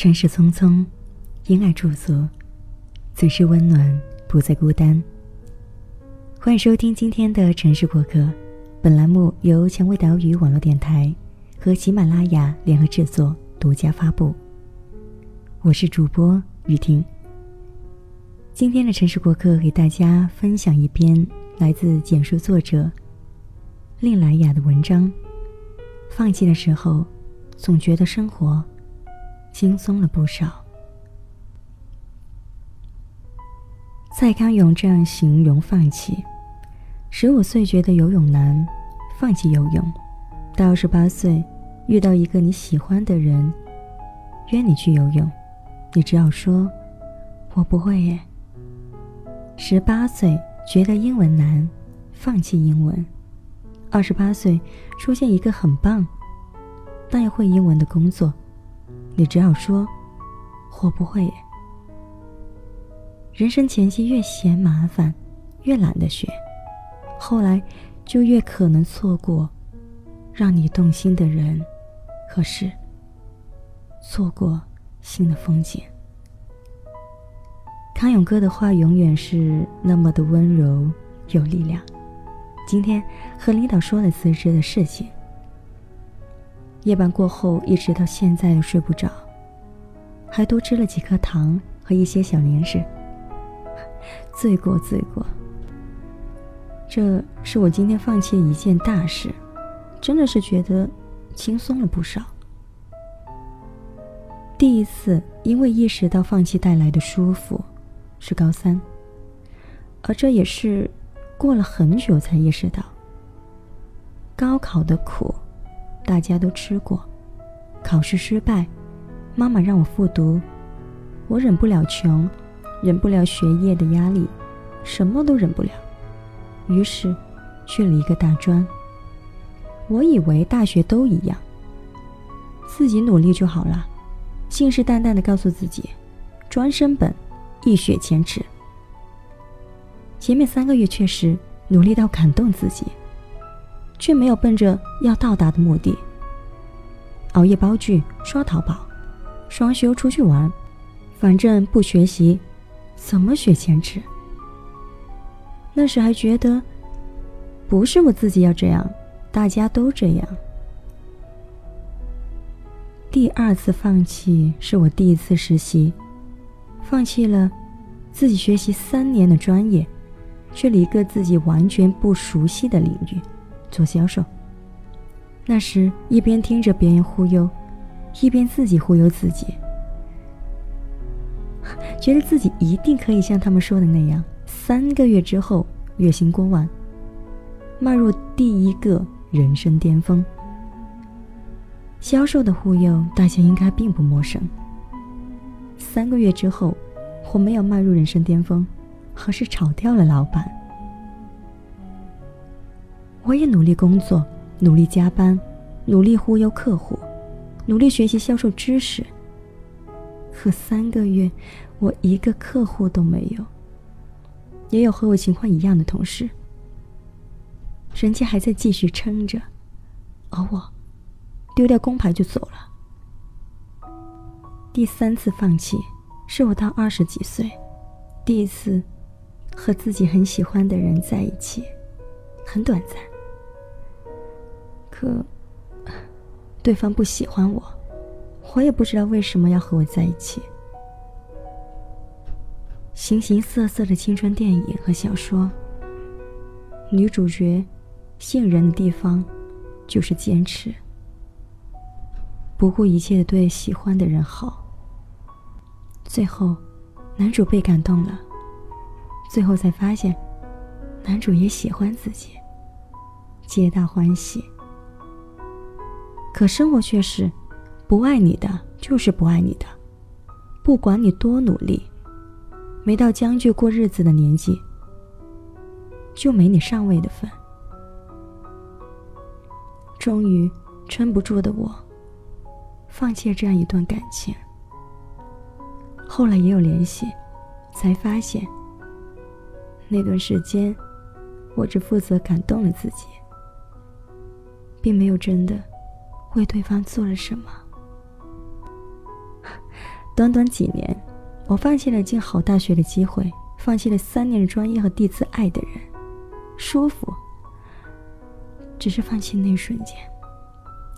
尘世匆匆，因爱驻足，此时温暖，不再孤单。欢迎收听今天的城市过客，本栏目由蔷薇岛屿网络电台和喜马拉雅联合制作，独家发布。我是主播雨婷。今天的城市过客给大家分享一篇来自简书作者令莱雅的文章。放弃的时候，总觉得生活轻松了不少。蔡康永这样形容放弃：十五岁觉得游泳难，放弃游泳；到二十八岁遇到一个你喜欢的人，约你去游泳，你只要说“我不会耶”。十八岁觉得英文难，放弃英文。二十八岁出现一个很棒，但又会英文的工作，你只好说：“我不会。”人生前期越嫌麻烦，越懒得学，后来就越可能错过让你动心的人和事，错过新的风景。康永哥的话永远是那么的温柔有力量。今天和领导说了辞职的事情。夜班过后，一直到现在都睡不着，还多吃了几颗糖和一些小零食。罪过，罪过。这是我今天放弃一件大事，真的是觉得轻松了不少。第一次因为意识到放弃带来的舒服，是高三，而这也是。过了很久才意识到，高考的苦，大家都吃过。考试失败，妈妈让我复读，我忍不了穷，忍不了学业的压力，什么都忍不了，于是去了一个大专。我以为大学都一样，自己努力就好了，信誓旦旦的告诉自己，专升本，一雪前耻。前面三个月确实努力到感动自己，却没有奔着要到达的目的。熬夜煲剧、刷淘宝、双休出去玩，反正不学习，怎么学前耻？那时还觉得不是我自己要这样，大家都这样。第二次放弃是我第一次实习，放弃了自己学习三年的专业。去了一个自己完全不熟悉的领域，做销售。那时一边听着别人忽悠，一边自己忽悠自己，觉得自己一定可以像他们说的那样，三个月之后月薪过万，迈入第一个人生巅峰。销售的忽悠，大家应该并不陌生。三个月之后，我没有迈入人生巅峰。而是炒掉了老板。我也努力工作，努力加班，努力忽悠客户，努力学习销售知识。可三个月，我一个客户都没有。也有和我情况一样的同事，人家还在继续撑着，而我丢掉工牌就走了。第三次放弃，是我到二十几岁，第一次。和自己很喜欢的人在一起，很短暂。可对方不喜欢我，我也不知道为什么要和我在一起。形形色色的青春电影和小说，女主角信任的地方就是坚持，不顾一切的对喜欢的人好。最后，男主被感动了。最后才发现，男主也喜欢自己，皆大欢喜。可生活却是，不爱你的就是不爱你的，不管你多努力，没到将就过日子的年纪，就没你上位的份。终于撑不住的我，放弃了这样一段感情。后来也有联系，才发现。那段时间，我只负责感动了自己，并没有真的为对方做了什么。短短几年，我放弃了进好大学的机会，放弃了三年的专业和第一次爱的人，舒服，只是放弃那一瞬间。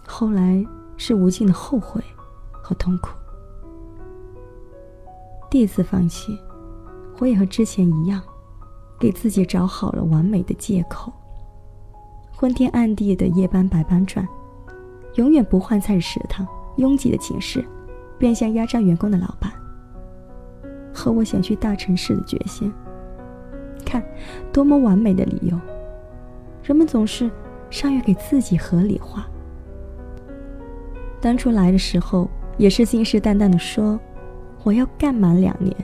后来是无尽的后悔和痛苦。第一次放弃，我也和之前一样，给自己找好了完美的借口。昏天暗地的夜班白班转，永远不换菜的食堂，拥挤的寝室，变相压榨员工的老板，和我想去大城市的决心。看，多么完美的理由！人们总是善于给自己合理化。当初来的时候，也是信誓旦旦的说，我要干满两年，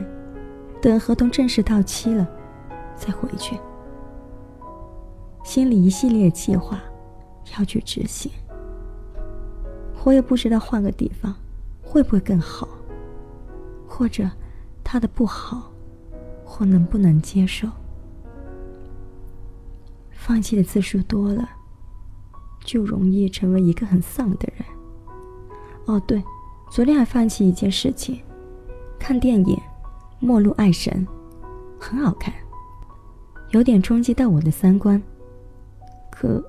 等合同正式到期了，再回去。心里一系列计划要去执行，我也不知道换个地方会不会更好，或者他的不好，我能不能接受？放弃的次数多了，就容易成为一个很丧的人。哦，对，昨天还放弃一件事情，看电影《末路爱神》，很好看，有点冲击到我的三观。可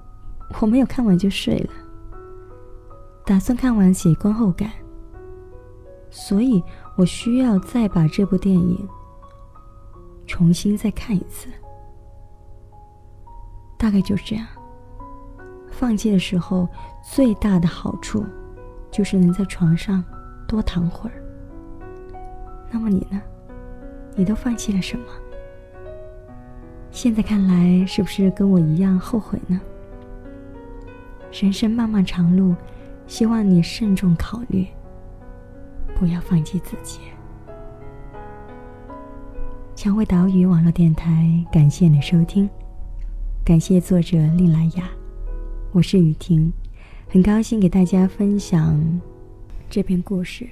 我没有看完就睡了，打算看完写观后感，所以我需要再把这部电影重新再看一次。大概就是这样。放弃的时候最大的好处，就是能在床上多躺会儿。那么你呢？你都放弃了什么？现在看来，是不是跟我一样后悔呢？人生漫漫长路，希望你慎重考虑，不要放弃自己。蔷薇岛屿网络电台，感谢你收听，感谢作者令莱雅，我是雨婷，很高兴给大家分享这篇故事。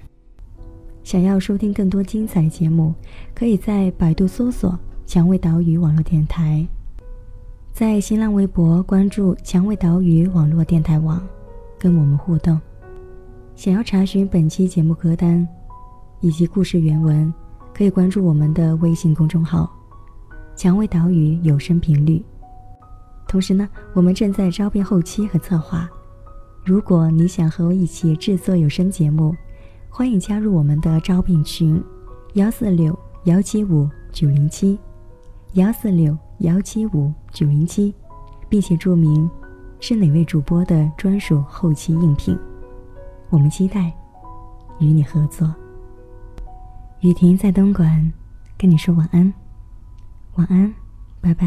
想要收听更多精彩节目，可以在百度搜索。蔷薇岛屿网络电台，在新浪微博关注“蔷薇岛屿网络电台网”，跟我们互动。想要查询本期节目歌单以及故事原文，可以关注我们的微信公众号“蔷薇岛屿有声频率”。同时呢，我们正在招聘后期和策划。如果你想和我一起制作有声节目，欢迎加入我们的招聘群：幺四六幺七五九零七。幺四六幺七五九零七，并且注明是哪位主播的专属后期应聘，我们期待与你合作。雨婷在东莞跟你说晚安，晚安，拜拜。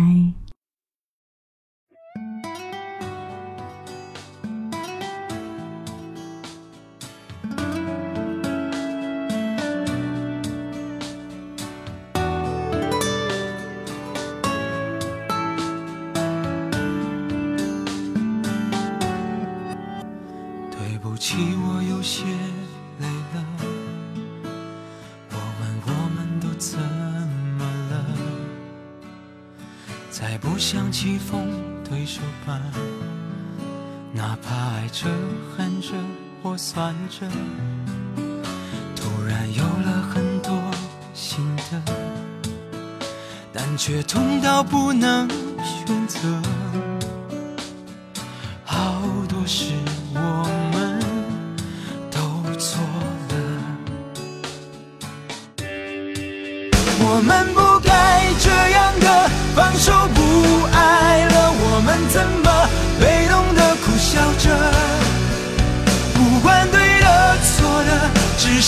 我有些累了。我问我们都怎么了？再不想棋逢对手吧，哪怕爱着、恨着或算着，突然有了很多心得，但却痛到不能选择。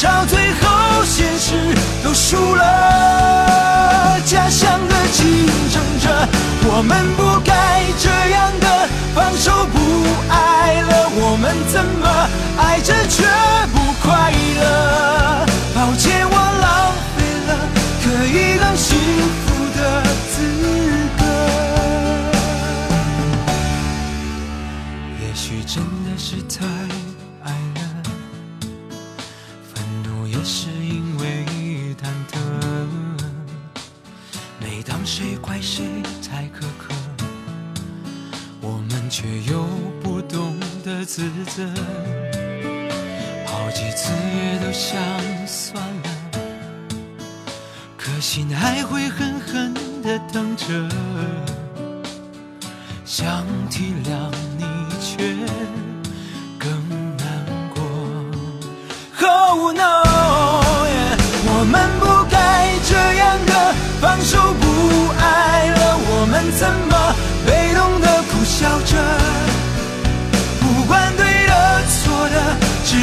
到最后现实都输了。家乡的竞争者，我们不该这样的放手不爱了，我们怎么爱着却不快乐？抱歉，我浪费了。可以更幸福几次也都想算了。可心还会狠狠的疼着，想体谅你却更难过。Oh no，我们不该这样的放手不爱了，我们怎么被动的苦笑着？不管对，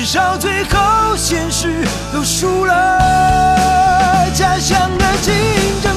至少最后现实都输了。家乡的竞争